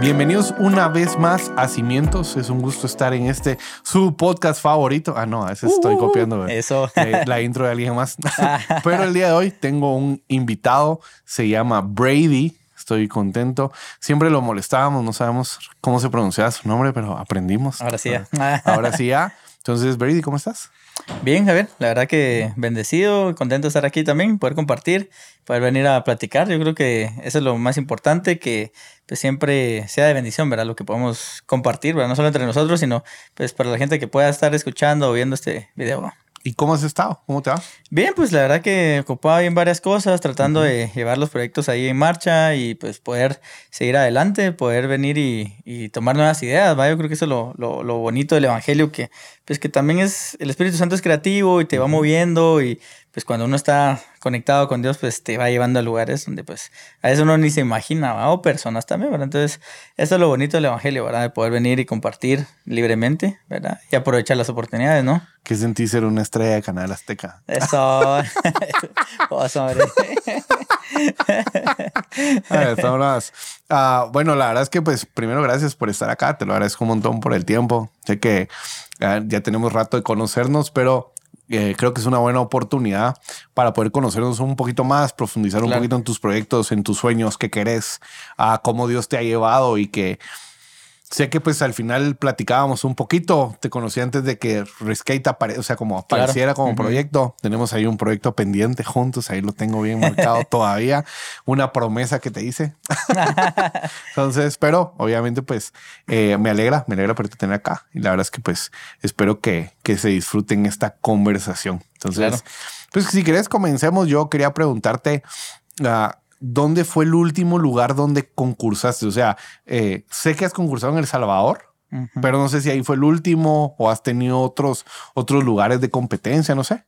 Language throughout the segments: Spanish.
Bienvenidos una vez más a Cimientos. Es un gusto estar en este su podcast favorito. Ah, no, a ese estoy Uh, copiando eh, eso. eh, la intro de alguien más. Pero el día de hoy tengo un invitado. Se llama Brady. Estoy contento. Siempre lo molestábamos. No sabemos cómo se pronunciaba su nombre, pero aprendimos. Ahora sí ya. Ahora sí ya. Entonces, Brady, ¿cómo estás? Bien, Javier, la verdad que bendecido, contento de estar aquí también, poder compartir, poder venir a platicar. Yo creo que eso es lo más importante, que pues siempre sea de bendición, ¿verdad? Lo que podemos compartir, ¿verdad? No solo entre nosotros, sino pues para la gente que pueda estar escuchando o viendo este video. ¿Y cómo has estado? ¿Cómo te va? Bien, pues la verdad que ocupaba bien varias cosas, tratando de llevar los proyectos ahí en marcha y pues poder seguir adelante, poder venir y, y tomar nuevas ideas, ¿va? Yo creo que eso es lo, lo, lo bonito del Evangelio, que pues que también es, el Espíritu Santo es creativo y te va moviendo y pues cuando uno está conectado con Dios, pues te va llevando a lugares donde pues a veces uno ni se imagina, ¿va? o personas también, ¿verdad? Entonces, eso es lo bonito del Evangelio, ¿verdad? De poder venir y compartir libremente, ¿verdad? Y aprovechar las oportunidades, ¿no? ¿Qué sentí ser una estrella de Canal Azteca? Eso. Oso, hombre. Ah, bueno, la verdad es que, pues, primero, gracias por estar acá. Te lo agradezco un montón por el tiempo. Sé que ah, ya tenemos rato de conocernos, pero eh, creo que es una buena oportunidad para poder conocernos un poquito más, profundizar un poquito en tus proyectos, en tus sueños, qué querés, a cómo Dios te ha llevado y que sé que pues al final platicábamos un poquito. Te conocí antes de que Rescate apare o sea, como Claro. apareciera como proyecto. Tenemos ahí un proyecto pendiente juntos. Ahí lo tengo bien marcado todavía. Una promesa que te hice. Entonces, pero obviamente, pues eh, me alegra, me alegra poderte tener acá. Y la verdad es que, pues, espero que, que se disfruten esta conversación. Entonces, Claro. pues, si quieres, comencemos. Yo quería preguntarte. ah, ¿Dónde fue el último lugar donde concursaste? O sea, eh, sé que has concursado en El Salvador, pero no sé si ahí fue el último o has tenido otros, otros lugares de competencia, no sé.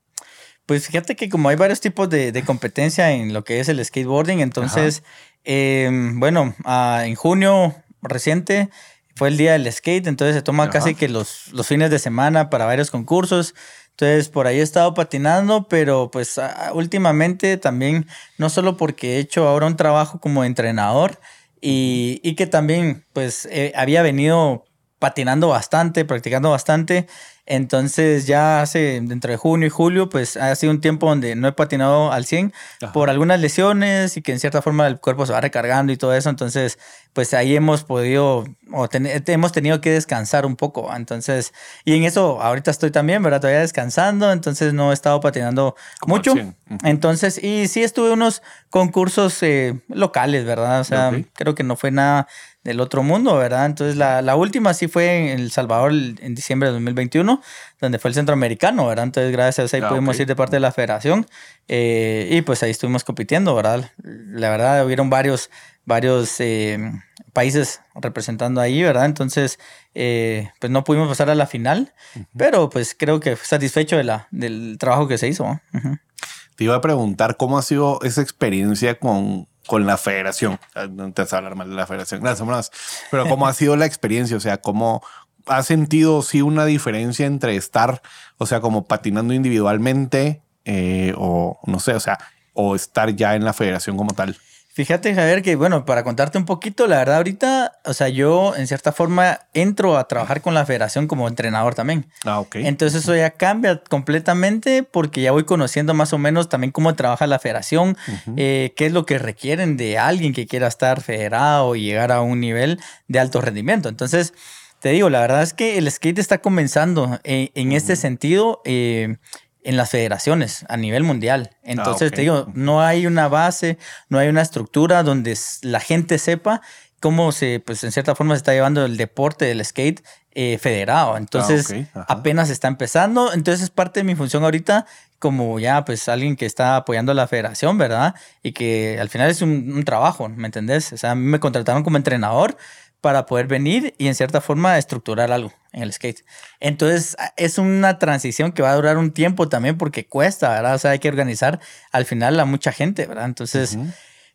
Pues fíjate que como hay varios tipos de, de competencia en lo que es el skateboarding, entonces, eh, bueno, ah, en junio reciente fue el día del skate, entonces se toma Ajá. casi que los, los fines de semana para varios concursos. Entonces por ahí he estado patinando, pero pues últimamente también, no solo porque he hecho ahora un trabajo como entrenador y, que también pues había venido patinando bastante, practicando bastante. Entonces ya hace dentro de junio y julio, pues ha sido un tiempo donde no he patinado al 100 Ajá. por algunas lesiones y que en cierta forma el cuerpo se va recargando y todo eso. Entonces, pues ahí hemos podido o ten- hemos tenido que descansar un poco. Entonces, y en eso ahorita estoy también, ¿verdad? Todavía descansando, entonces no he estado patinando Como mucho. 100. Ujú. Entonces, y sí estuve unos concursos eh, locales, ¿verdad? O sea, creo que no fue nada del otro mundo, ¿verdad? Entonces, la, la última sí fue en El Salvador en diciembre de 2021, donde fue el centroamericano, ¿verdad? Entonces, gracias a eso ahí Ah, pudimos ok. ir de parte de la federación eh, y pues ahí estuvimos compitiendo, ¿verdad? La verdad, hubieron varios, varios eh, países representando ahí, ¿verdad? Entonces, eh, pues no pudimos pasar a la final, pero pues creo que satisfecho de la, del trabajo que se hizo. ¿no? Ujú. Te iba a preguntar cómo ha sido esa experiencia con, con la federación. Ah, No te vas a hablar mal de la federación, gracias, más. Pero cómo ha sido la experiencia, o sea, cómo has sentido sí una diferencia entre estar, o sea, como patinando individualmente eh, o no sé, o sea, o estar ya en la federación como tal. Fíjate, Javier, que bueno, para contarte un poquito, la verdad, ahorita, o sea, yo en cierta forma entro a trabajar con la federación como entrenador también. Ah, ok. Entonces eso ya cambia completamente porque ya voy conociendo más o menos también cómo trabaja la federación, eh, qué es lo que requieren de alguien que quiera estar federado y llegar a un nivel de alto rendimiento. Entonces, te digo, la verdad es que el skate está comenzando en, en este sentido eh, en las federaciones a nivel mundial. Entonces, ok. te digo, no hay una base, no hay una estructura donde la gente sepa cómo se, pues en cierta forma se está llevando el deporte del skate eh, federado. Entonces, ok, ajá. apenas está empezando. Entonces, es parte de mi función ahorita como ya, pues, alguien que está apoyando a la federación, ¿verdad? Y que al final es un, un trabajo, ¿me entendés? O sea, a mí me contrataron como entrenador para poder venir y en cierta forma estructurar algo en el skate. Entonces es una transición que va a durar un tiempo también porque cuesta, ¿verdad? O sea, hay que organizar al final a mucha gente, ¿verdad? Entonces, Ujú.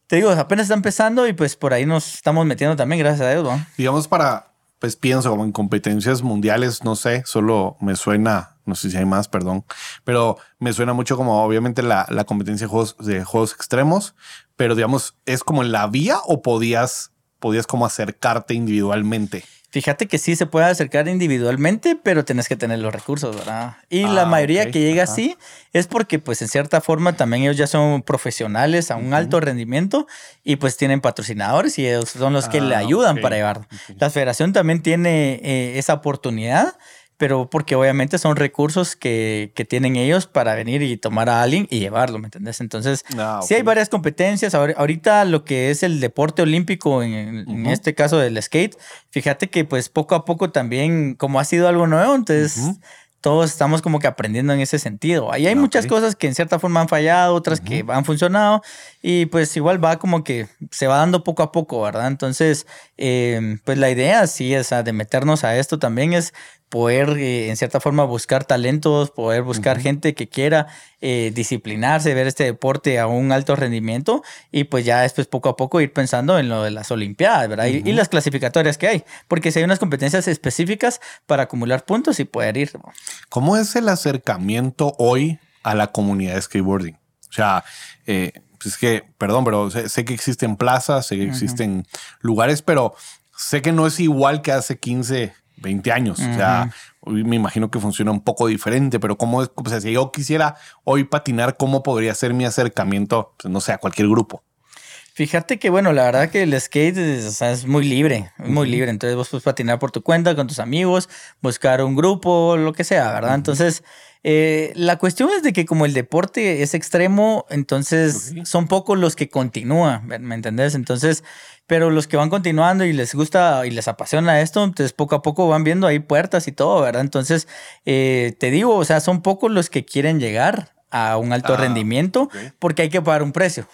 te digo, apenas está empezando y pues por ahí nos estamos metiendo también, gracias a Dios, ¿no? Digamos para, pues pienso como en competencias mundiales, no sé, solo me suena, no sé si hay más, perdón, pero me suena mucho como obviamente la, la competencia de juegos, de juegos extremos, pero digamos, ¿es como en la vía o podías podías como acercarte individualmente. Fíjate que sí se puede acercar individualmente, pero tenés que tener los recursos, ¿verdad? Y la Ah, mayoría ok, que llega ajá. así es porque, pues, en cierta forma también ellos ya son profesionales a un alto rendimiento y pues tienen patrocinadores y ellos son los que le Ah, ayudan ok, para llevarlo. ok. La federación también tiene eh, esa oportunidad, pero porque obviamente son recursos que, que tienen ellos para venir y tomar a alguien y llevarlo, ¿me entendés? Entonces, Ah, Sí hay varias competencias. Ahor- Ahorita lo que es el deporte olímpico, en, en Ujú. este caso del skate, fíjate que pues poco a poco también, como ha sido algo nuevo, entonces Ujú. todos estamos como que aprendiendo en ese sentido. Ahí hay Ah, muchas ok. cosas que en cierta forma han fallado, otras que han funcionado y pues igual va como que se va dando poco a poco, ¿verdad? Entonces, eh, pues la idea sí, sea, de meternos a esto también es poder eh, en cierta forma buscar talentos, poder buscar gente que quiera eh, disciplinarse, ver este deporte a un alto rendimiento y pues ya después poco a poco ir pensando en lo de las Olimpiadas, ¿verdad? Y- y, las clasificatorias que hay, porque si hay unas competencias específicas para acumular puntos y poder ir. ¿Cómo es el acercamiento hoy a la comunidad de skateboarding? O sea, eh, pues es que, perdón, pero sé, sé que existen plazas, sé que existen lugares, pero sé que no es igual que hace 15, 20 años. O sea, hoy me imagino que funciona un poco diferente, pero ¿cómo es? O sea, si yo quisiera hoy patinar, ¿cómo podría ser mi acercamiento, pues, no sé, a cualquier grupo? Fíjate que, bueno, la verdad que el skate es, o sea, es muy libre, muy libre. Entonces vos puedes patinar por tu cuenta, con tus amigos, buscar un grupo, lo que sea, ¿verdad? Entonces, eh, la cuestión es de que como el deporte es extremo, entonces son pocos los que continúan, ¿me entendés? Entonces, pero los que van continuando y les gusta y les apasiona esto, entonces poco a poco van viendo ahí puertas y todo, ¿verdad? Entonces, eh, te digo, o sea, son pocos los que quieren llegar a un alto Ah, rendimiento ok. porque hay que pagar un precio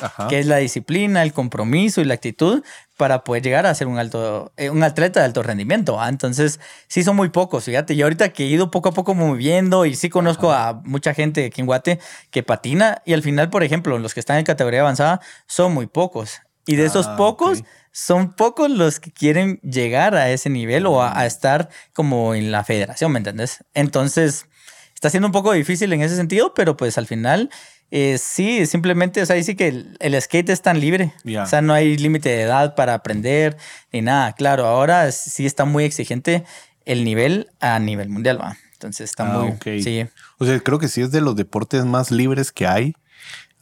Ajá. que es la disciplina, el compromiso y la actitud para poder llegar a ser un alto, eh, un atleta de alto rendimiento. ¿ah? Entonces, sí son muy pocos, fíjate. Yo ahorita que he ido poco a poco moviendo y sí conozco a mucha gente aquí en Guate que patina y al final, por ejemplo, los que están en categoría avanzada son muy pocos. Y de esos Ah, pocos, son pocos los que quieren llegar a ese nivel o a, a estar como en la federación, ¿me entendés? Entonces, está siendo un poco difícil en ese sentido, pero pues al final, eh, sí, simplemente, o sea, dice que el, el skate es tan libre. O sea, no hay límite de edad para aprender ni nada. Claro, ahora sí está muy exigente el nivel a nivel mundial, va. Entonces está Ah, muy... ok. Sí. O sea, creo que sí es de los deportes más libres que hay.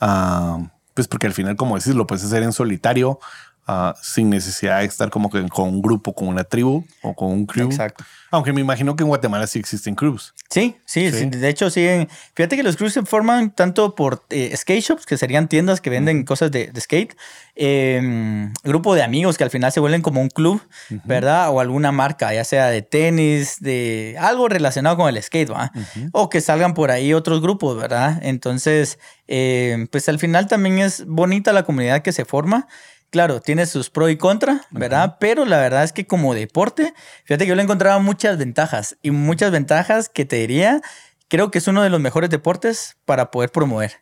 Ah, pues porque al final, como decís, lo puedes hacer en solitario, ah, sin necesidad de estar como que con un grupo, con una tribu o con un crew. Exacto. Aunque me imagino que en Guatemala sí existen crews. Sí, sí, Sí. De hecho, sí. Fíjate que los crews se forman tanto por eh, skate shops, que serían tiendas que venden cosas de, de skate, eh, grupo de amigos que al final se vuelven como un club, ¿verdad? O alguna marca, ya sea de tenis, de algo relacionado con el skate, ¿va? O que salgan por ahí otros grupos, ¿verdad? Entonces, eh, pues al final también es bonita la comunidad que se forma. Claro, tiene sus pros y contra, ¿verdad? Pero la verdad es que como deporte, fíjate que yo le encontraba muchas ventajas y muchas ventajas que te diría, creo que es uno de los mejores deportes para poder promover.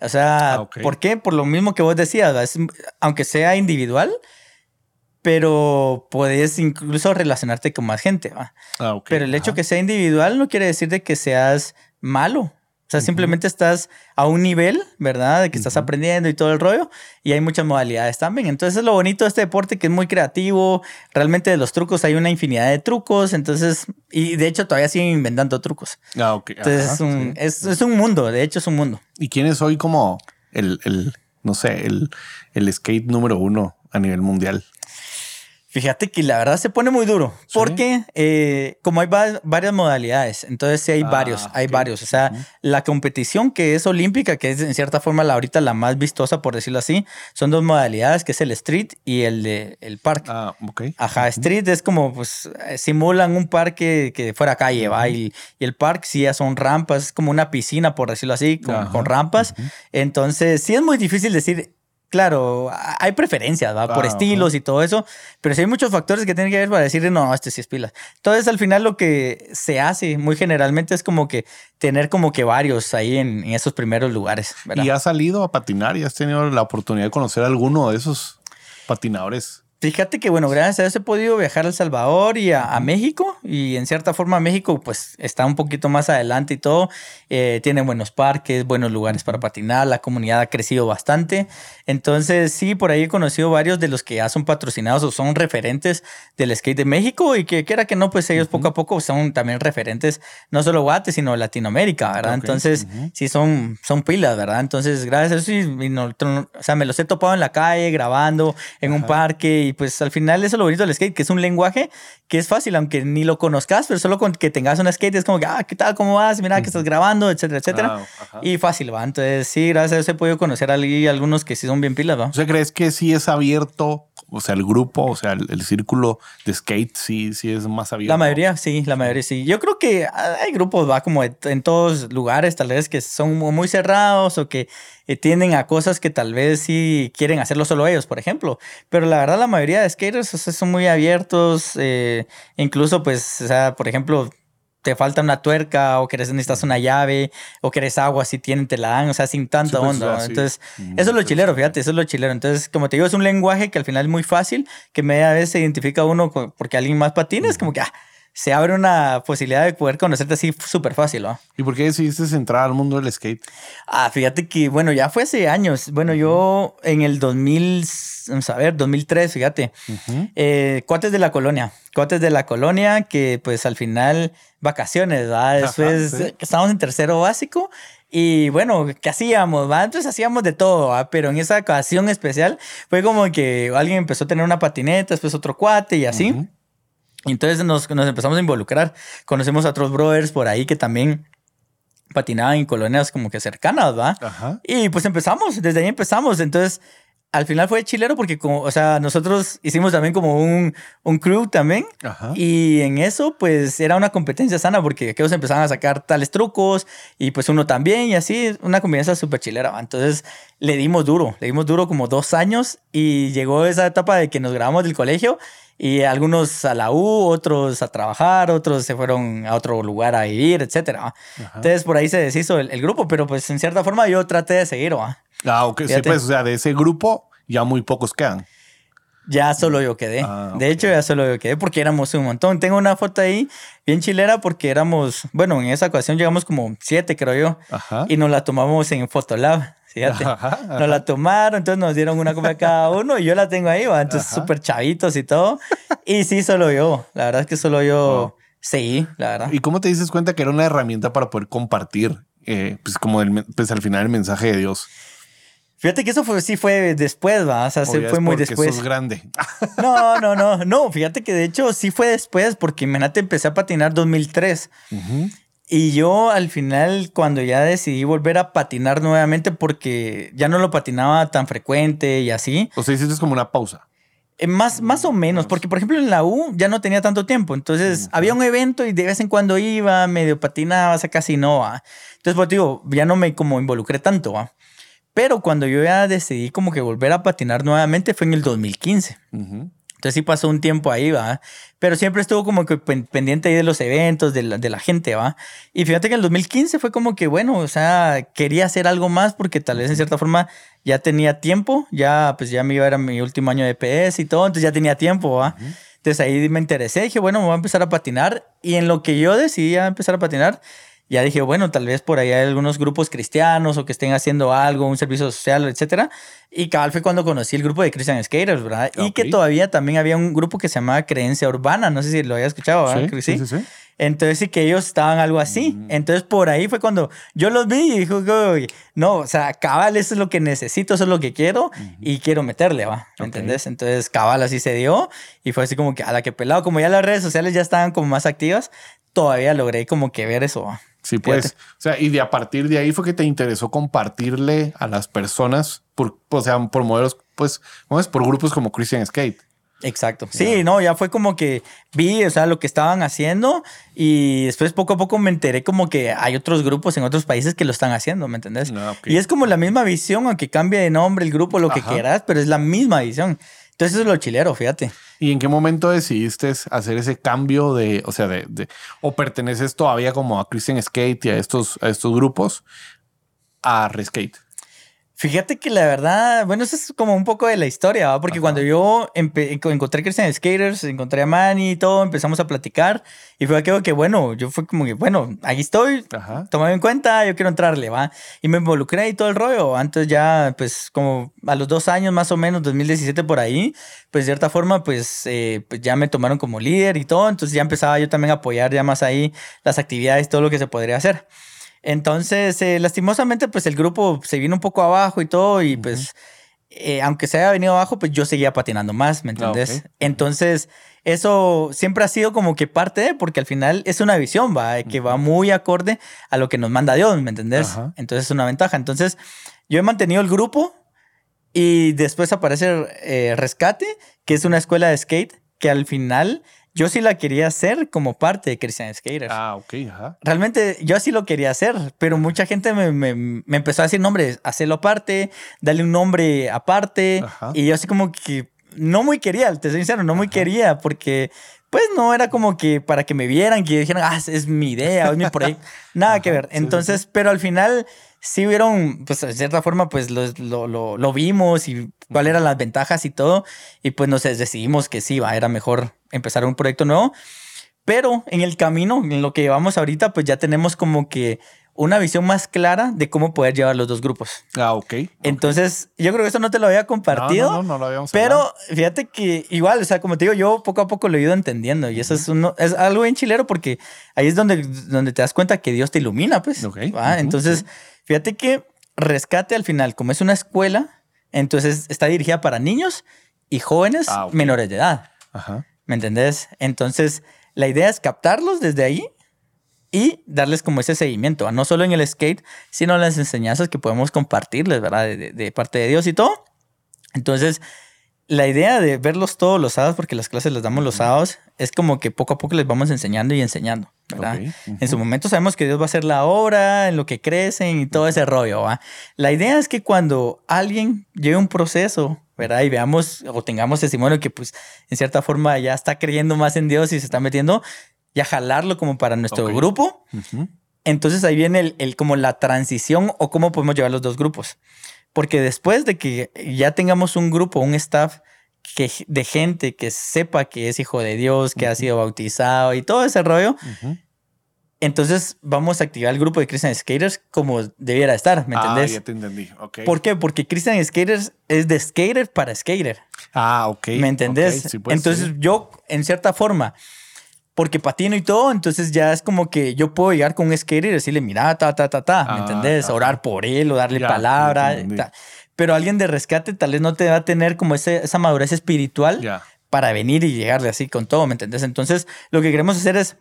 O sea, Ah. ¿por qué? Por lo mismo que vos decías, aunque sea individual, pero puedes incluso relacionarte con más gente, ¿va? Ah. Pero el hecho Ajá. que sea individual no quiere decir de que seas malo. O sea, simplemente estás a un nivel, ¿verdad? De que estás aprendiendo y todo el rollo. Y hay muchas modalidades también. Entonces es lo bonito de este deporte que es muy creativo. Realmente de los trucos hay una infinidad de trucos. Entonces, y de hecho todavía siguen inventando trucos. Ah, ok. Entonces Ajá, es, un, sí. es, es un mundo, de hecho es un mundo. ¿Y quién es hoy como el, el no sé, el, el skate número uno a nivel mundial? Fíjate que la verdad se pone muy duro Sí. porque eh, como hay va- varias modalidades, entonces sí hay Ah, varios, hay ok. varios. O sea, la competición que es olímpica, que es en cierta forma la ahorita la más vistosa, por decirlo así, son dos modalidades, que es el street y el de el parque. Ah, ok. Ajá, street es como, pues, eh, simulan un parque que fuera calle, ¿va? Y, y el parque sí ya son rampas, es como una piscina, por decirlo así, con, rampas. Entonces, sí es muy difícil decir, claro, hay preferencias, ¿va? Por estilos y todo eso, pero sí hay muchos factores que tienen que ver para decir, no, este sí es pila. Entonces, al final lo que se hace muy generalmente es como que tener como que varios ahí en, en esos primeros lugares, ¿verdad? ¿Y has salido a patinar y has tenido la oportunidad de conocer a alguno de esos patinadores? Fíjate que, bueno, gracias a eso he podido viajar a El Salvador y a, México. Y en cierta forma México, pues, está un poquito más adelante y todo. Eh, tiene buenos parques, buenos lugares para patinar. La comunidad ha crecido bastante. Entonces, sí, por ahí he conocido varios de los que ya son patrocinados o son referentes del skate de México. Y que quiera que no, pues ellos poco a poco son también referentes, no solo Guate, sino Latinoamérica, ¿verdad? Entonces, sí, son, son pilas, ¿verdad? Entonces, gracias a eso, sí, o sea, me los he topado en la calle, grabando, en un parque. Y pues al final eso es lo bonito del skate, que es un lenguaje que es fácil, aunque ni lo conozcas, pero solo con que tengas un skate es como que, ah, ¿qué tal? ¿Cómo vas? Mira que estás grabando, etcétera, etcétera. y fácil, ¿va? Entonces, sí, gracias a eso he podido conocer a algunos que sí son bien pilas, ¿va? O sea, ¿crees que sí es abierto? O sea, el grupo, o sea, el, círculo de skate sí, sí es más abierto. La mayoría, sí, la mayoría sí. Yo creo que hay grupos, va, como en todos lugares, tal vez que son muy cerrados o que eh, tienden a cosas que tal vez sí quieren hacerlo solo ellos, por ejemplo. Pero la verdad, la mayoría de skaters son muy abiertos. Eh, incluso, pues, o sea, por ejemplo, te falta una tuerca o querés, necesitas una llave o querés agua, si tienen, te la dan, o sea, sin tanta pues, onda. Entonces, eso es lo chilero, fíjate, eso es lo chilero. Entonces, como te digo, es un lenguaje que al final es muy fácil, que media vez se identifica uno porque alguien más patina, es como que, ah, se abre una posibilidad de poder conocerte así súper fácil, ¿no? ¿Y por qué decidiste entrar al mundo del skate? Ah, fíjate que, bueno, ya fue hace años. Bueno, yo en el 2000, vamos a ver, 2003, fíjate. Eh, cuates de la colonia. Cuates de la colonia que, pues, al final, vacaciones, ¿verdad? Después estábamos en tercero básico y bueno, ¿qué hacíamos? ¿va? Entonces hacíamos de todo, ¿va? pero en esa ocasión especial fue como que alguien empezó a tener una patineta, después otro cuate y así. Entonces nos, nos empezamos a involucrar. Conocemos a otros brothers por ahí que también patinaban en colonias como que cercanas, ¿va? Ajá. Y pues empezamos, desde ahí empezamos. Entonces, al final fue chilero porque, como, o sea, nosotros hicimos también como un, un crew también. Ajá. Y en eso, pues era una competencia sana porque aquellos empezaban a sacar tales trucos y pues uno también y así, una competencia súper chilera. Entonces le dimos duro, le dimos duro como dos años y llegó esa etapa de que nos grabamos del colegio y algunos a la U, otros a trabajar, otros se fueron a otro lugar a vivir, etc. Entonces por ahí se deshizo el, grupo, pero pues en cierta forma yo traté de seguir. Ah, ok, sí, pues, o sea, de ese grupo ya muy pocos quedan. Ya solo yo quedé. Ah, de hecho, ya solo yo quedé porque éramos un montón. Tengo una foto ahí bien chilera porque éramos, bueno, en esa ocasión llegamos como siete, creo yo. Ajá. Y nos la tomamos en Photolab. Fíjate, nos la tomaron, entonces nos dieron una copia cada uno y yo la tengo ahí, ¿va? entonces súper chavitos y todo. Y sí, solo yo, la verdad es que solo yo sí, la verdad. ¿Y cómo te dices cuenta que era una herramienta para poder compartir, eh, pues como el, pues al final el mensaje de Dios? Fíjate que eso fue, sí fue después, ¿va? O sea, se fue muy después. Sos grande. No, no, no, no. Fíjate que de hecho sí fue después, porque imagínate, empecé a patinar 2003. Y yo al final, cuando ya decidí volver a patinar nuevamente, porque ya no lo patinaba tan frecuente y así. O sea, hiciste como una pausa. Eh, más, más o menos, porque por ejemplo en la U ya no tenía tanto tiempo, entonces había un evento y de vez en cuando iba, medio patinaba, o sea, casi no. ¿va? Entonces, pues digo, ya no me como involucré tanto. ¿va? Pero cuando yo ya decidí como que volver a patinar nuevamente fue en el 2015. Entonces sí pasó un tiempo ahí, ¿va? Pero siempre estuvo como que pendiente ahí de los eventos, de la, de la, gente, ¿va? Y fíjate que en el 2015 fue como que, bueno, o sea, quería hacer algo más porque tal vez en cierta forma ya tenía tiempo, ya pues ya me iba a mi último año de PS y todo, entonces ya tenía tiempo, ¿va? Entonces ahí me interesé, dije, bueno, me voy a empezar a patinar y en lo que yo decidí empezar a patinar, ya dije, bueno, tal vez por ahí hay algunos grupos cristianos o que estén haciendo algo, un servicio social, etcétera. Y cabal fue cuando conocí el grupo de Christian Skaters, ¿verdad? Y que todavía también había un grupo que se llamaba Creencia Urbana, no sé si lo había escuchado, ¿verdad? Sí, sí, sí. Entonces sí que ellos estaban algo así. Mm. Entonces por ahí fue cuando yo los vi y dijo, no, o sea, cabal, eso es lo que necesito, eso es lo que quiero y quiero meterle, ¿va? ¿Me entendés? Entonces cabal así se dio y fue así como que a la que pelado, como ya las redes sociales ya estaban como más activas, todavía logré como que ver eso, ¿va? Sí, pues. O sea, y de a partir de ahí fue que te interesó compartirle a las personas, por, o sea, por modelos, pues, ¿cómo es? Por grupos como Christian Skate. Exacto. Sí, no, ya fue como que vi, o sea, lo que estaban haciendo y después poco a poco me enteré como que hay otros grupos en otros países que lo están haciendo, ¿me entendés? Ah, y es como la misma visión, aunque cambie de nombre el grupo, lo que quieras, pero es la misma visión. Entonces es lo chilero, fíjate. ¿Y en qué momento decidiste hacer ese cambio de, o sea, de, de o perteneces todavía como a Christian Skate y a estos, a estos grupos, a Reskate? Fíjate que la verdad, bueno, eso es como un poco de la historia, ¿va? porque cuando yo encontré Christian Skaters, encontré a Manny y todo, empezamos a platicar y fue aquello que, bueno, yo fue como que, bueno, aquí estoy, tomame en cuenta, yo quiero entrarle, ¿va? Y me involucré y todo el rollo. Antes ya, pues como a los dos años más o menos, 2017 por ahí, pues de cierta forma, pues, eh, pues ya me tomaron como líder y todo, entonces ya empezaba yo también a apoyar ya más ahí las actividades, todo lo que se podría hacer. Entonces, eh, lastimosamente, pues el grupo se vino un poco abajo y todo, y pues, eh, aunque se haya venido abajo, pues yo seguía patinando más, ¿me ah, entiendes? Entonces, eso siempre ha sido como que parte de, porque al final es una visión, va, que va muy acorde a lo que nos manda Dios, ¿me entendés? Entonces es una ventaja. Entonces, yo he mantenido el grupo y después aparece eh, Rescate, que es una escuela de skate que al final yo sí la quería hacer como parte de Christian Skater. Ah, ok, ajá. Realmente yo sí lo quería hacer, pero mucha gente me, me, empezó a decir, nombre, hacerlo aparte, dale un nombre aparte. Y yo así como que no muy quería, te soy sincero, no muy quería, porque pues no era como que para que me vieran, que dijeran, ah, es mi idea, es mi proyecto. Nada que ver. Entonces, pero al final sí hubieron, pues de cierta forma, pues lo, lo, lo, vimos y cuáles eran las ventajas y todo. Y pues nos decidimos que sí, va, era mejor empezar un proyecto nuevo. Pero en el camino, en lo que llevamos ahorita, pues ya tenemos como que una visión más clara de cómo poder llevar los dos grupos. Ah, ok. Entonces, yo creo que eso no te lo había compartido. No, no, no, lo habíamos Pero fíjate que igual, o sea, como te digo, yo poco a poco lo he ido entendiendo y eso es, uno, es algo bien chilero porque ahí es donde, donde te das cuenta que Dios te ilumina, pues. Ok. Entonces, Fíjate que Rescate al final, como es una escuela, entonces está dirigida para niños y jóvenes ah, menores de edad. Ajá. ¿Me entendés? Entonces, la idea es captarlos desde ahí y darles como ese seguimiento, no solo en el skate, sino las enseñanzas que podemos compartirles, ¿verdad? De, de parte de Dios y todo. Entonces, la idea de verlos todos los sábados, porque las clases las damos los sábados, es como que poco a poco les vamos enseñando y enseñando. ¿verdad? En su momento sabemos que Dios va a hacer la obra, en lo que crecen y todo ese rollo. ¿va? La idea es que cuando alguien lleve un proceso, ¿verdad? Y veamos o tengamos testimonio que pues en cierta forma ya está creyendo más en Dios y se está metiendo, ya jalarlo como para nuestro grupo. Entonces ahí viene el, el, como la transición o cómo podemos llevar los dos grupos. Porque después de que ya tengamos un grupo, un staff que, de gente que sepa que es hijo de Dios, que ha sido bautizado y todo ese rollo, entonces vamos a activar el grupo de Christian Skaters como debiera estar, ¿me entendés? Ah, ya te entendí, ok. ¿Por qué? Porque Christian Skaters es de skater para skater. Ah, ok. ¿Me entendés? entonces yo, en cierta forma, porque patino y todo, entonces ya es como que yo puedo llegar con un skater y decirle, mira, ta, ta, ta, ta, ¿me ah, entendés? Orar por él o darle palabra. Pero alguien de rescate tal vez no te va a tener como ese, esa madurez espiritual para venir y llegarle así con todo, ¿me entendés? Entonces, lo que queremos hacer es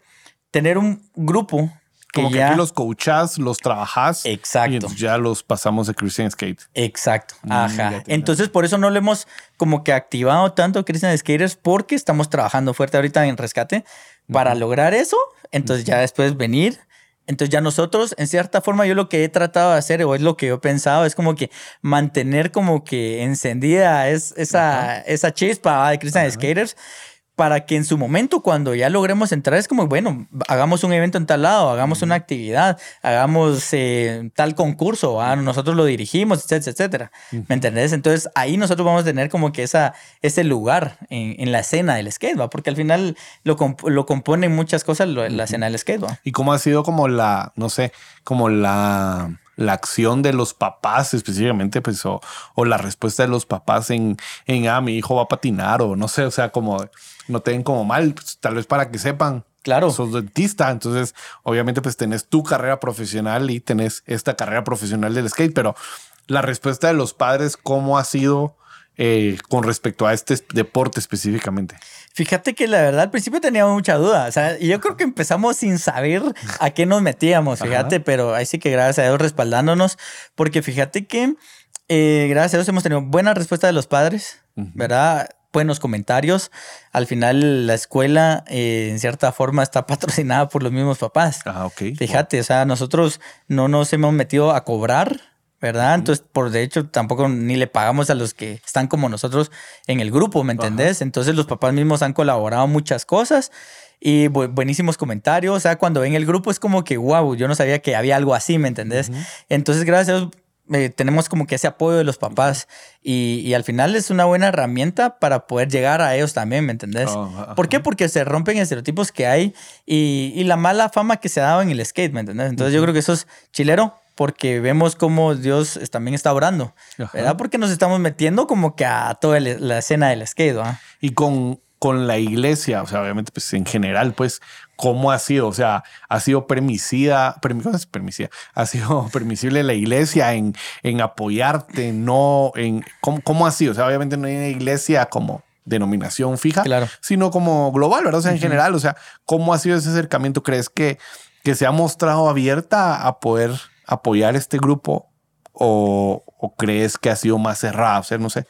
tener un grupo como que aquí los coachás, los trabajás. Exacto. Y ya los pasamos de Christian Skate. Exacto. Mm, Ajá. Entonces, por eso no lo hemos como que activado tanto Christian Skaters porque estamos trabajando fuerte ahorita en rescate para lograr eso. Entonces, ya después venir. Entonces ya nosotros, en cierta forma, yo lo que he tratado de hacer, o es lo que yo he pensado, es como que mantener como que encendida es, esa, esa chispa de Christian Skaters para que en su momento, cuando ya logremos entrar, es como, bueno, hagamos un evento en tal lado, hagamos una actividad, hagamos eh, tal concurso, nosotros lo dirigimos, etcétera, etcétera. ¿Me entendés? Entonces ahí nosotros vamos a tener como que esa, ese lugar en, la escena del skate, porque al final lo, lo componen muchas cosas la escena del skate. ¿Y cómo ha sido como la, no sé, como la la acción de los papás específicamente, pues, o, la respuesta de los papás en, en, ah, mi hijo va a patinar, o no sé, o sea, como no te den como mal, pues, tal vez para que sepan. Claro. Sos dentista, entonces obviamente pues tenés tu carrera profesional y tenés esta carrera profesional del skate, pero la respuesta de los padres, ¿cómo ha sido eh, con respecto a este deporte específicamente? Fíjate que la verdad al principio teníamos mucha duda. O sea, yo creo que empezamos sin saber a qué nos metíamos, fíjate, pero ahí sí que gracias a Dios respaldándonos, porque fíjate que eh, gracias a Dios hemos tenido buena respuesta de los padres, ¿verdad? Buenos comentarios. Al final la escuela eh, en cierta forma está patrocinada por los mismos papás. Ah, ok. Fíjate, o sea, nosotros no nos hemos metido a cobrar, ¿verdad? Entonces, por de hecho, tampoco ni le pagamos a los que están como nosotros en el grupo, ¿me entendés? Entonces los papás mismos han colaborado muchas cosas y buenísimos comentarios. O sea, cuando ven el grupo es como que, wow, yo no sabía que había algo así, ¿me entendés? Entonces, gracias a Dios, eh, tenemos como que ese apoyo de los papás y, y, al final es una buena herramienta para poder llegar a ellos también, ¿me entendés? Oh, ¿Por qué? Porque se rompen estereotipos que hay y, y, la mala fama que se ha dado en el skate, ¿me entendés? Entonces yo creo que eso es chilero porque vemos cómo Dios también está orando, ¿verdad? Porque nos estamos metiendo como que a toda la escena del skate, ¿verdad? Y con, con la iglesia, o sea, obviamente, pues en general, pues, ¿cómo ha sido? O sea, ¿ha sido permisida, permisida, ha sido permisible la iglesia en, en apoyarte, no en, ¿cómo, ¿cómo ha sido? O sea, obviamente no hay una iglesia como denominación fija, claro. sino como global, ¿verdad? O sea, en general, o sea, ¿cómo ha sido ese acercamiento? ¿Crees que, que se ha mostrado abierta a poder apoyar este grupo o, crees que ha sido más cerrado? O sea, no sé.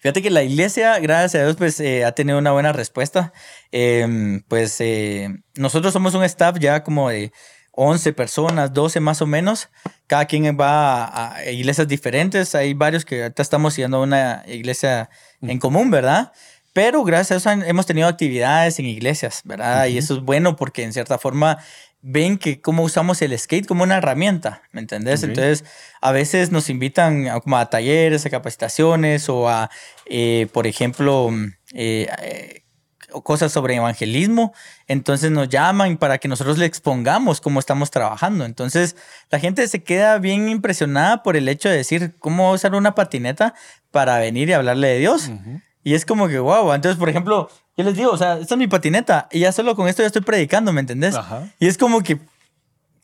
Fíjate que la iglesia, gracias a Dios, pues eh, ha tenido una buena respuesta. Em, pues eh, nosotros somos un staff ya como de 11 personas, 12 más o menos. Cada quien va a, iglesias diferentes. Hay varios que ahorita estamos siguiendo una iglesia en común, ¿verdad? Pero gracias a eso hemos tenido actividades en iglesias, ¿verdad? Y eso es bueno porque en cierta forma ven que cómo usamos el skate como una herramienta, ¿me entendés? Entonces, a veces nos invitan a, como a talleres, a capacitaciones o a, eh, por ejemplo, eh, eh, cosas sobre evangelismo. Entonces nos llaman para que nosotros le expongamos cómo estamos trabajando. Entonces, la gente se queda bien impresionada por el hecho de decir cómo usar una patineta para venir y hablarle de Dios. Y es como que, wow. Entonces, por ejemplo, yo les digo, o sea, esta es mi patineta y ya solo con esto ya estoy predicando, ¿me entendés? Y es como que,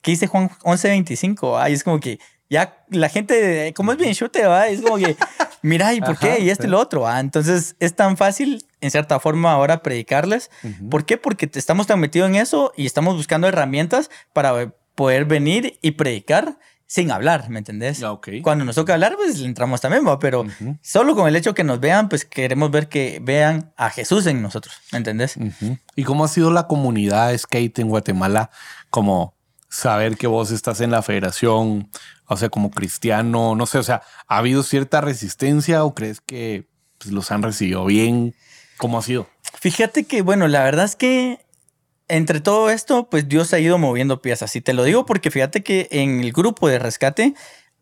¿qué dice Juan 11.25? Ay, es como que ya la gente, como es bien chute, ¿va? Es como que, mira, ¿y por qué? Y esto y lo otro, ¿va? Entonces es tan fácil, en cierta forma, ahora predicarles. ¿Por qué? Porque estamos tan metidos en eso y estamos buscando herramientas para poder venir y predicar sin hablar, ¿me entendés? Ah, okay. Cuando nos toca hablar, pues le entramos también, ¿va? pero solo con el hecho que nos vean, pues queremos ver que vean a Jesús en nosotros, ¿me entendés? ¿Y cómo ha sido la comunidad skate en Guatemala? Como saber que vos estás en la federación, o sea, como cristiano, no sé, o sea, ¿ha habido cierta resistencia o crees que pues, los han recibido bien? ¿Cómo ha sido? Fíjate que, bueno, la verdad es que entre todo esto, pues Dios ha ido moviendo piezas. Y te lo digo porque fíjate que en el grupo de rescate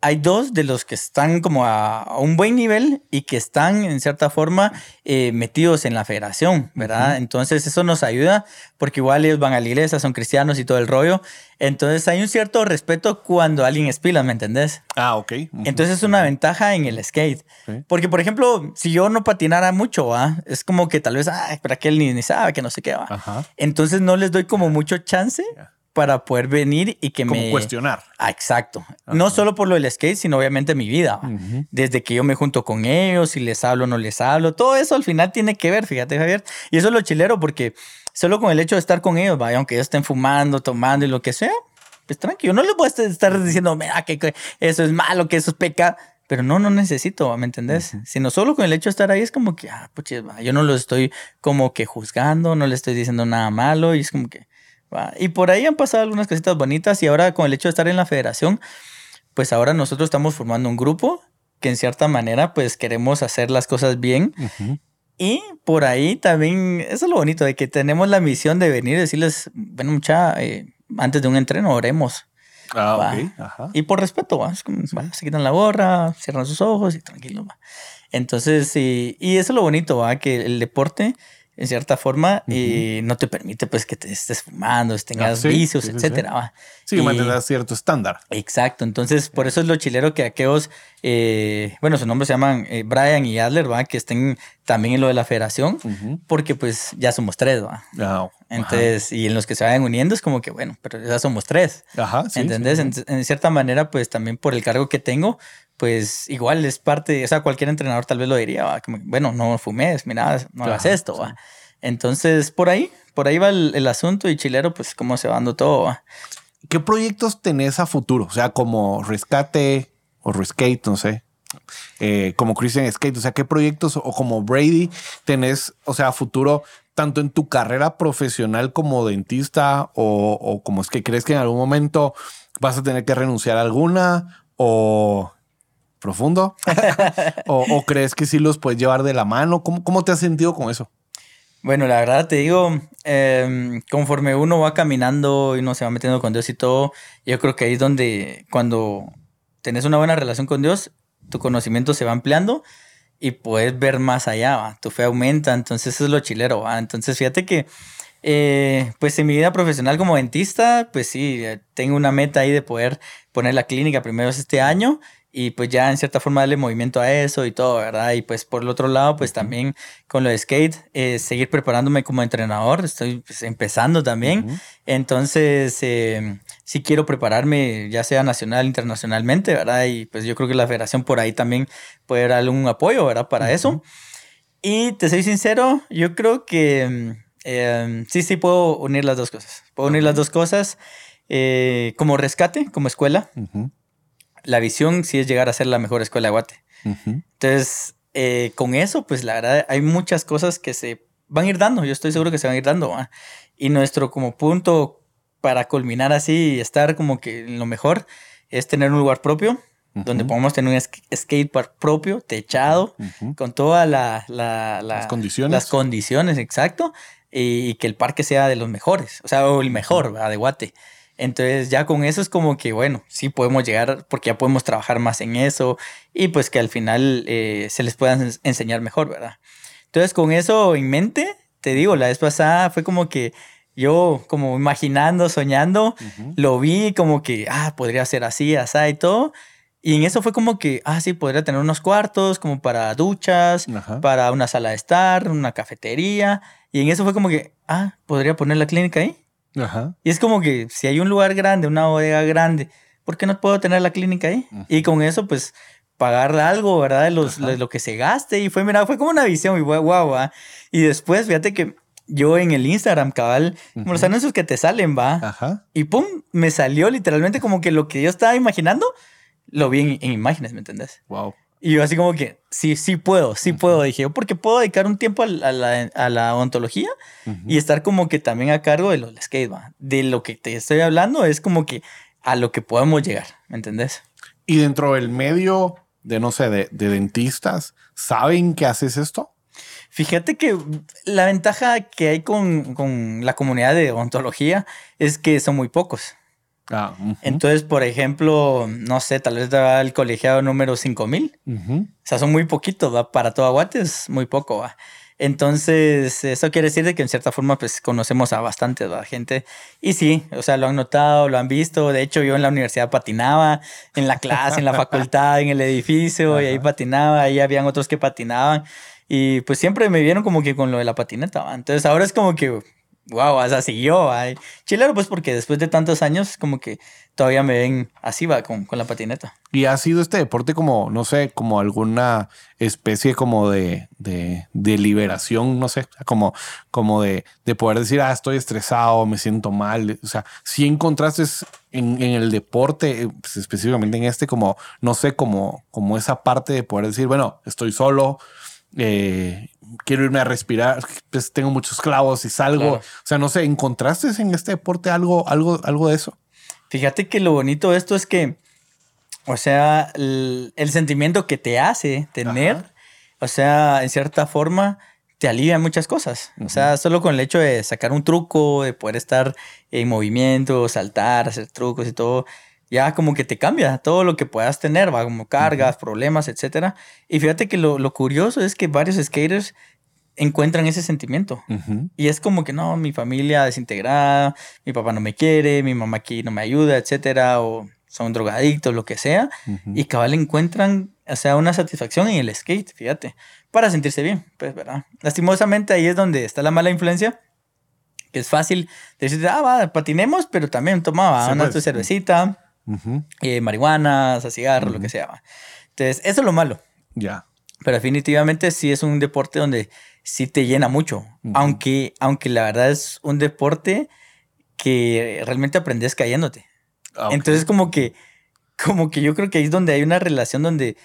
hay dos de los que están como a, un buen nivel y que están en cierta forma eh, metidos en la federación, ¿verdad? Entonces eso nos ayuda porque igual ellos van a la iglesia, son cristianos y todo el rollo. Entonces hay un cierto respeto cuando alguien es pila, ¿me entendés? Ah, ok. Entonces es una ventaja en el skate. Porque, por ejemplo, si yo no patinara mucho, ¿va? es como que tal vez, ay, pero aquel ni, ni sabe que no sé qué va. Entonces no les doy como mucho chance para poder venir y que Como me... cuestionar. Ah, exacto. No solo por lo del skate, sino obviamente mi vida. Desde que yo me junto con ellos, si les hablo o no les hablo, todo eso al final tiene que ver, fíjate Javier. Y eso es lo chilero porque solo con el hecho de estar con ellos, vaya, aunque ellos estén fumando, tomando y lo que sea, pues tranquilo, no les voy a estar diciendo, mira, que, eso es malo, que eso es pecado. Pero no, no necesito, ¿me entendés? Sino solo con el hecho de estar ahí es como que, ah, puches, yo no lo estoy como que juzgando, no le estoy diciendo nada malo y es como que, y por ahí han pasado algunas cositas bonitas y ahora con el hecho de estar en la federación, pues ahora nosotros estamos formando un grupo que en cierta manera pues queremos hacer las cosas bien. Y por ahí también, eso es lo bonito, de que tenemos la misión de venir y decirles, bueno, mucha, eh, antes de un entreno oremos. Ah, Y por respeto, ¿va? se quitan la gorra, cierran sus ojos y tranquilo. Entonces, y, y eso es lo bonito, ¿va? que el deporte en cierta forma y no te permite pues que te estés fumando, tengas ah, vicios, etcétera. Sí, sí cierto estándar. Exacto, entonces por eso es lo chilero que aquellos, eh, bueno, su nombre se llaman eh, Brian y Adler, ¿va? que estén también en lo de la federación, porque pues ya somos tres, ¿va? Ah, entonces, y en los que se vayan uniendo es como que, bueno, pero ya somos tres. Ajá, ¿Entendés? En, cierta manera, pues también por el cargo que tengo, pues igual es parte, o sea, cualquier entrenador tal vez lo diría, Como, bueno, no fumes, mira, no hagas esto, ¿va? Entonces, por ahí, por ahí va el, asunto y chilero, pues cómo se va dando todo. ¿Qué proyectos tenés a futuro? O sea, como rescate o rescate, no sé. Eh, como Christian Skate, o sea, ¿qué proyectos o como Brady tenés, o sea, a futuro, tanto en tu carrera profesional como dentista o, o como es que crees que en algún momento vas a tener que renunciar a alguna o profundo? o, crees que sí los puedes llevar de la mano? ¿Cómo, cómo te has sentido con eso? Bueno, la verdad te digo, em, conforme uno va caminando y uno se va metiendo con Dios y todo, yo creo que ahí es donde cuando tenés una buena relación con Dios, tu conocimiento se va ampliando y puedes ver más allá, ¿va? tu fe aumenta, entonces eso es lo chilero. ¿va? Entonces fíjate que, eh, pues en mi vida profesional como dentista, pues sí, eh, tengo una meta ahí de poder poner la clínica primero este año y pues ya en cierta forma darle movimiento a eso y todo, ¿verdad? Y pues por el otro lado, pues también con lo de skate, eh, seguir preparándome como entrenador, estoy pues, empezando también, entonces eh, sí quiero prepararme ya sea nacional, internacionalmente, ¿verdad? Y pues yo creo que la federación por ahí también puede dar algún apoyo, ¿verdad? Para eso. Y te soy sincero, yo creo que eh, sí, sí puedo unir las dos cosas. Puedo unir las dos cosas como rescate, como escuela la visión sí es llegar a ser la mejor escuela de Guate. Entonces, eh, con eso, pues la verdad, hay muchas cosas que se van a ir dando. Yo estoy seguro que se van a ir dando. Y nuestro como punto para culminar así y estar como que en lo mejor es tener un lugar propio. Donde podamos tener un skatepark propio, techado, con todas la, las condiciones. Las condiciones, exacto. Y, que el parque sea de los mejores, o sea, o el mejor de Guate. Entonces ya con eso es como que, bueno, sí podemos llegar porque ya podemos trabajar más en eso y pues que al final eh, se les pueda enseñar mejor, ¿verdad? Entonces con eso en mente, te digo, la vez pasada fue como que yo como imaginando, soñando, lo vi como que, ah, podría ser así, así y todo. Y en eso fue como que, ah, sí, podría tener unos cuartos como para duchas, para una sala de estar, una cafetería. Y en eso fue como que, ah, podría poner la clínica ahí. Y es como que si hay un lugar grande, una bodega grande, ¿por qué no puedo tener la clínica ahí? Y con eso, pues, pagar algo, ¿verdad? De, los, lo que se gaste. Y fue, mira, fue como una visión y guau, wow, ¿va? Y después, fíjate que yo en el Instagram, cabal, los anuncios que te salen, va. Ajá. Y pum, me salió literalmente como que lo que yo estaba imaginando, lo vi en, en imágenes, ¿me entendés? Wow. Y yo así como que, sí, sí puedo, sí puedo. Dije yo, porque puedo dedicar un tiempo a la, a la odontología y estar como que también a cargo de los skate, De lo que te estoy hablando es como que a lo que podemos llegar, ¿me entendés? Y dentro del medio de, no sé, de, de dentistas, ¿saben que haces esto? Fíjate que la ventaja que hay con, con la comunidad de odontología es que son muy pocos. Ah, Entonces, por ejemplo, no sé, tal vez da el colegiado número 5000. O sea, son muy poquitos, ¿va? Para todo Aguate es muy poco, ¿va? Entonces, eso quiere decir de que en cierta forma, pues conocemos a bastante ¿va? gente. Y sí, o sea, lo han notado, lo han visto. De hecho, yo en la universidad patinaba, en la clase, en la facultad, en el edificio, y ahí patinaba, ahí habían otros que patinaban. Y pues siempre me vieron como que con lo de la patineta. ¿va? Entonces, ahora es como que wow, o sea, siguió. Ay. Chilero, pues porque después de tantos años, como que todavía me ven así, va, con, con, la patineta. ¿Y ha sido este deporte como, no sé, como alguna especie como de, de, de liberación, no sé, como, como de, de, poder decir, ah, estoy estresado, me siento mal? O sea, si encontraste en, en el deporte, pues específicamente en este, como, no sé, como, como esa parte de poder decir, bueno, estoy solo, eh, quiero irme a respirar, pues tengo muchos clavos y salgo. O sea, no sé, ¿encontraste en este deporte algo, algo, algo de eso? Fíjate que lo bonito de esto es que, o sea, el, sentimiento que te hace tener, o sea, en cierta forma, te alivia muchas cosas. O sea, solo con el hecho de sacar un truco, de poder estar en movimiento, saltar, hacer trucos y todo, ya como que te cambia todo lo que puedas tener, va como cargas, problemas, etcétera. Y fíjate que lo, lo, curioso es que varios skaters encuentran ese sentimiento. Y es como que no, mi familia desintegrada, mi papá no me quiere, mi mamá aquí no me ayuda, etcétera, o son drogadictos, lo que sea. Y cabal encuentran, o sea, una satisfacción en el skate, fíjate, para sentirse bien, pues, ¿verdad? Lastimosamente ahí es donde está la mala influencia que es fácil decir, ah, va, patinemos, pero también tomaba una pues, cervecita, eh, marihuana, o cigarro, lo que sea. Entonces, eso es lo malo. Ya. Pero definitivamente sí es un deporte donde sí te llena mucho. aunque, aunque la verdad es un deporte que realmente aprendes cayéndote. Ah, Entonces, como que, como que yo creo que ahí es donde hay una relación donde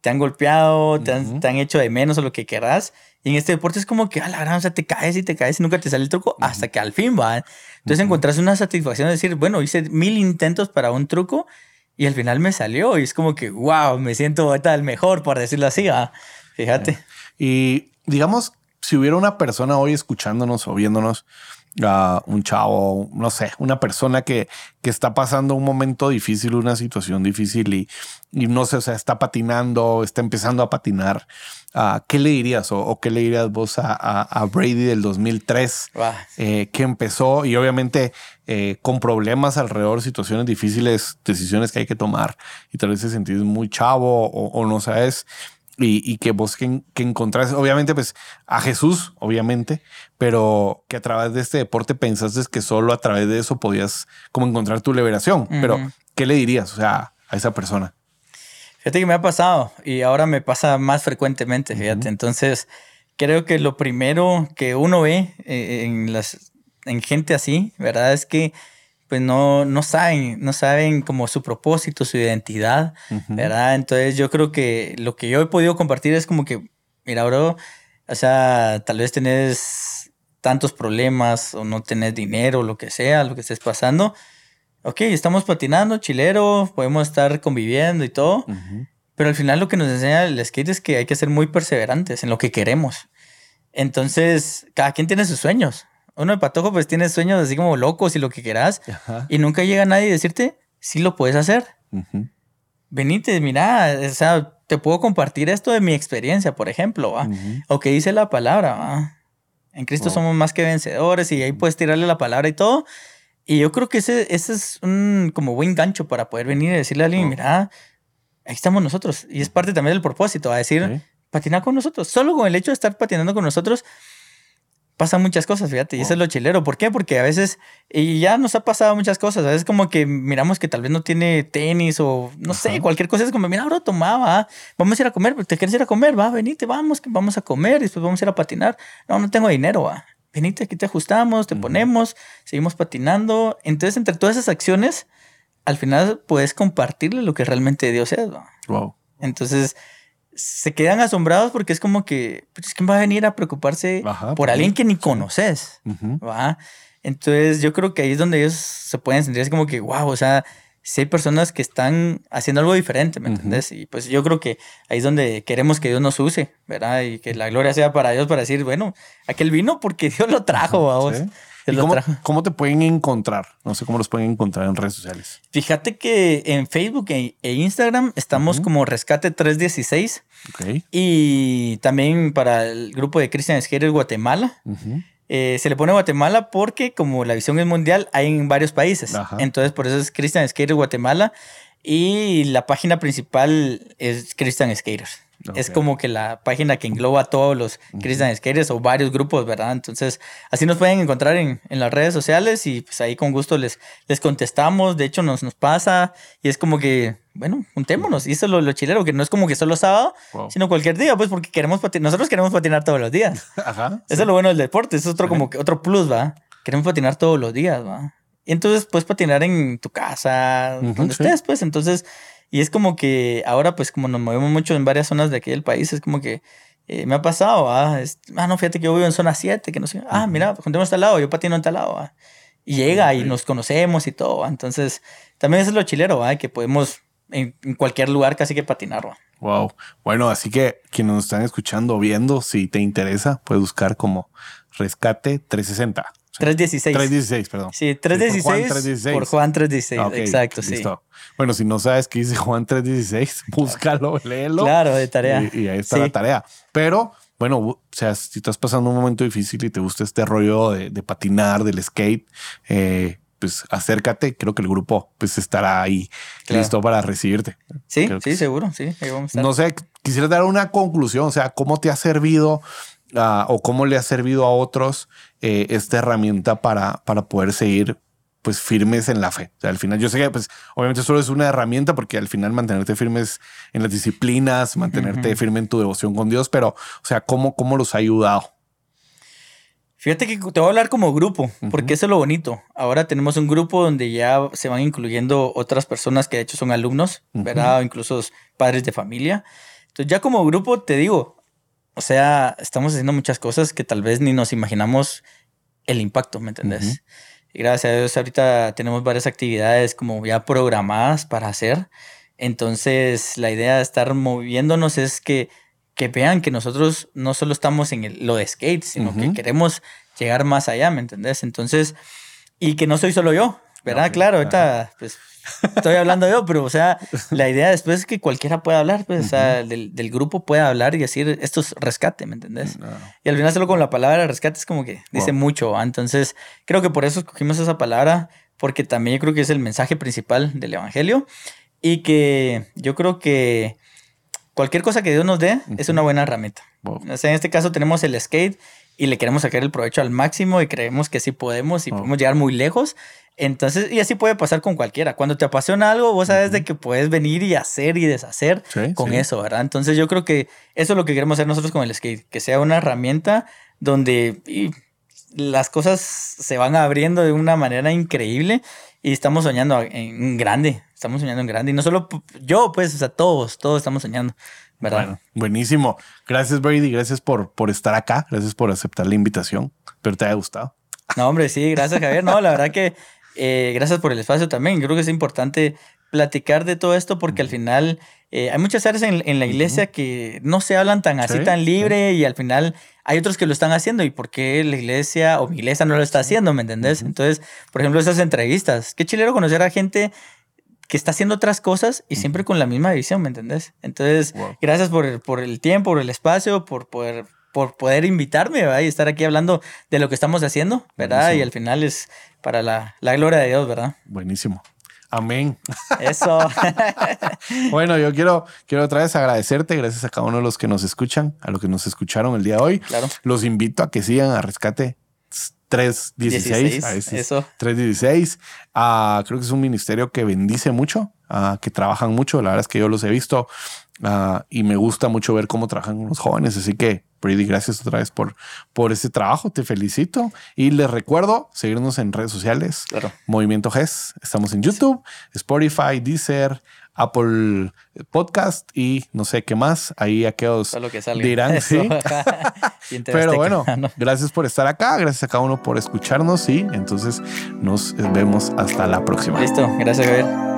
te han golpeado, te, han, te han, hecho de menos o lo que querás. Y en este deporte es como que, a la verdad, o sea, te caes y te caes y nunca te sale el truco hasta que al fin va. Entonces encontrás una satisfacción de decir, bueno, hice mil intentos para un truco y al final me salió. Y es como que, wow, me siento tal mejor, por decirlo así. Fíjate. Y digamos, si hubiera una persona hoy escuchándonos o viéndonos a un chavo, no sé, una persona que, que está pasando un momento difícil, una situación difícil y, y no sé, o sea, está patinando, está empezando a patinar, uh, ¿qué le dirías o, qué le dirías vos a, a, Brady del 2003 eh, que empezó y obviamente eh, con problemas alrededor, situaciones difíciles, decisiones que hay que tomar. Y tal vez te sentís muy chavo o, o no sabes y, que vos que, que encontrás, obviamente, pues a Jesús, obviamente, pero que a través de este deporte pensaste que solo a través de eso podías como encontrar tu liberación. Pero, ¿qué le dirías, o sea, a esa persona? Fíjate que me ha pasado y ahora me pasa más frecuentemente, fíjate. Entonces, creo que lo primero que uno ve eh, en, las, en gente así, ¿verdad? Es que pues no, no saben, no saben como su propósito, su identidad, ¿verdad? Entonces yo creo que lo que yo he podido compartir es como que, mira, bro, o sea, tal vez tenés tantos problemas o no tenés dinero, lo que sea, lo que estés pasando. Ok, estamos patinando, chilero, podemos estar conviviendo y todo, pero al final lo que nos enseña el skate es que hay que ser muy perseverantes en lo que queremos. Entonces, cada quien tiene sus sueños, uno de patojo pues tiene sueños así como locos y lo que quieras. Y nunca llega nadie a decirte, sí lo puedes hacer. Venite, mira, o sea, te puedo compartir esto de mi experiencia, por ejemplo, o que dice la palabra. En Cristo somos más que vencedores y ahí puedes tirarle la palabra y todo. Y yo creo que ese, ese es un como buen gancho para poder venir y decirle a alguien, mira, ahí estamos nosotros. Y es parte también del propósito, a decir, patinar con nosotros. Solo con el hecho de estar patinando con nosotros, pasan muchas cosas, fíjate, y eso es lo chilero. ¿Por qué? Porque a veces, y ya nos ha pasado muchas cosas, a veces como que miramos que tal vez no tiene tenis o no sé, cualquier cosa es como, mira, bro, tomaba, vamos a ir a comer, ¿te quieres ir a comer? Va, venite, vamos, que vamos a comer, y después vamos a ir a patinar. No, no tengo dinero, va. Venite, aquí te ajustamos, te ponemos, seguimos patinando. Entonces, entre todas esas acciones, al final puedes compartirle lo que realmente Dios es, ¿va? Wow. Entonces, se quedan asombrados porque es como que, pues, ¿quién va a venir a preocuparse por alguien que ni conoces? ¿va? Entonces yo creo que ahí es donde ellos se pueden sentir así como que, wow, o sea, si hay personas que están haciendo algo diferente, ¿me entiendes? Y pues yo creo que ahí es donde queremos que Dios nos use, ¿verdad? Y que la gloria sea para Dios para decir, bueno, aquel vino porque Dios lo trajo, vamos. Cómo, te pueden encontrar? No sé cómo los pueden encontrar en redes sociales. Fíjate que en Facebook e, e Instagram estamos como Rescate 316. Y también para el grupo de Christian Skater Guatemala. Eh, se le pone Guatemala porque como la visión es mundial, hay en varios países. Entonces por eso es Christian Skater Guatemala. Y la página principal es Christian Skaters. Es como que la página que engloba a todos los Christian Skaters o varios grupos, ¿verdad? Entonces, así nos pueden encontrar en, en, las redes sociales y pues ahí con gusto les, les contestamos. De hecho, nos, nos pasa y es como que, bueno, juntémonos. Y eso es lo, lo chilero, que no es como que solo sábado, sino cualquier día, pues porque queremos patinar. Nosotros queremos patinar todos los días. Ajá. Eso es lo bueno del deporte. Eso es otro, como que otro plus, ¿va? Queremos patinar todos los días, ¿va? Y entonces puedes patinar en tu casa, donde estés, pues. Entonces y es como que ahora, pues como nos movemos mucho en varias zonas de aquí del país, es como que eh, me ha pasado, ah, ah, no, fíjate que yo vivo en zona 7, que no sé, ah, mira, juntemos tal lado, yo patino en tal lado, ah. y llega y nos conocemos y todo, entonces también eso es lo chilero, ah, que podemos en, cualquier lugar casi que patinar. Wow, bueno, así que quienes nos están escuchando viendo, si te interesa, puedes buscar como Rescate 360. 316. 316, perdón. Sí, 316. Por Juan 316. Ah, exacto, sí. Bueno, si no sabes qué dice Juan 316, búscalo, léelo. Claro, de tarea. Y, ahí está la tarea. Pero, bueno, o sea, si estás pasando un momento difícil y te gusta este rollo de, patinar, del skate, eh, pues acércate. Creo que el grupo pues estará ahí listo para recibirte. Sí, sí, seguro. Sí, ahí vamos a estar. No sé, quisiera dar una conclusión. O sea, ¿cómo te ha servido o cómo le ha servido a otros eh, esta herramienta para, para poder seguir pues firmes en la fe. O sea, al final yo sé que pues obviamente solo es una herramienta porque al final mantenerte firmes en las disciplinas, mantenerte firme en tu devoción con Dios, pero o sea, ¿cómo, cómo los ha ayudado? Fíjate que te voy a hablar como grupo, porque eso es lo bonito. Ahora tenemos un grupo donde ya se van incluyendo otras personas que de hecho son alumnos, ¿verdad? O incluso padres de familia. Entonces ya como grupo te digo, o sea, estamos haciendo muchas cosas que tal vez ni nos imaginamos el impacto, ¿me entendés? Y gracias a Dios ahorita tenemos varias actividades como ya programadas para hacer. Entonces, la idea de estar moviéndonos es que, que vean que nosotros no solo estamos en lo de skate, sino que queremos llegar más allá, ¿me entendés? Entonces, y que no soy solo yo, ¿verdad? claro, ahorita pues estoy hablando yo, pero o sea, la idea después es que cualquiera pueda hablar, pues, o sea, del, del, grupo pueda hablar y decir, esto es rescate, ¿me entendés? Y al final solo con la palabra rescate es como que dice mucho, entonces creo que por eso escogimos esa palabra, porque también yo creo que es el mensaje principal del Evangelio y que yo creo que cualquier cosa que Dios nos dé es una buena herramienta. O sea, en este caso tenemos el skate y le queremos sacar el provecho al máximo y creemos que sí podemos y podemos llegar muy lejos. Entonces, y así puede pasar con cualquiera. Cuando te apasiona algo, vos sabes de que puedes venir y hacer y deshacer con eso, ¿verdad? Entonces, yo creo que eso es lo que queremos hacer nosotros con el skate, que sea una herramienta donde las cosas se van abriendo de una manera increíble y estamos soñando en grande, estamos soñando en grande. Y no solo yo, pues, o sea, todos, todos estamos soñando. ¿Verdad? Bueno, buenísimo. Gracias, Brady. Gracias por, por estar acá. Gracias por aceptar la invitación. Espero te haya gustado. No, hombre, sí, gracias, Javier. No, la verdad que eh, gracias por el espacio también. Creo que es importante platicar de todo esto porque al final eh, hay muchas áreas en, la iglesia que no se hablan tan así, tan libre y al final hay otros que lo están haciendo y por qué la iglesia o mi iglesia no lo está haciendo, ¿me entendés? Entonces, por ejemplo, esas entrevistas. Qué chilero conocer a gente que está haciendo otras cosas y siempre con la misma visión, ¿me entendés? Entonces, gracias por, por, el tiempo, por el espacio, por poder, por poder invitarme ¿verdad? y estar aquí hablando de lo que estamos haciendo, ¿verdad? Y al final es para la, la gloria de Dios, ¿verdad? Buenísimo. Amén. Eso. bueno, yo quiero, quiero otra vez agradecerte, gracias a cada uno de los que nos escuchan, a los que nos escucharon el día de hoy. Claro. Los invito a que sigan a Rescate 316. 16, eso. 316. Uh, creo que es un ministerio que bendice mucho, uh, que trabajan mucho. La verdad es que yo los he visto uh, y me gusta mucho ver cómo trabajan los jóvenes. Así que, Brady, gracias otra vez por, por este trabajo. Te felicito. Y les recuerdo seguirnos en redes sociales. Claro. Movimiento GES. Estamos en YouTube, Spotify, Deezer, Apple Podcast y no sé qué más. Ahí aquellos que dirán. Sí. Pero bueno, gracias por estar acá. Gracias a cada uno por escucharnos y entonces nos vemos hasta la próxima. Listo. Gracias, Javier.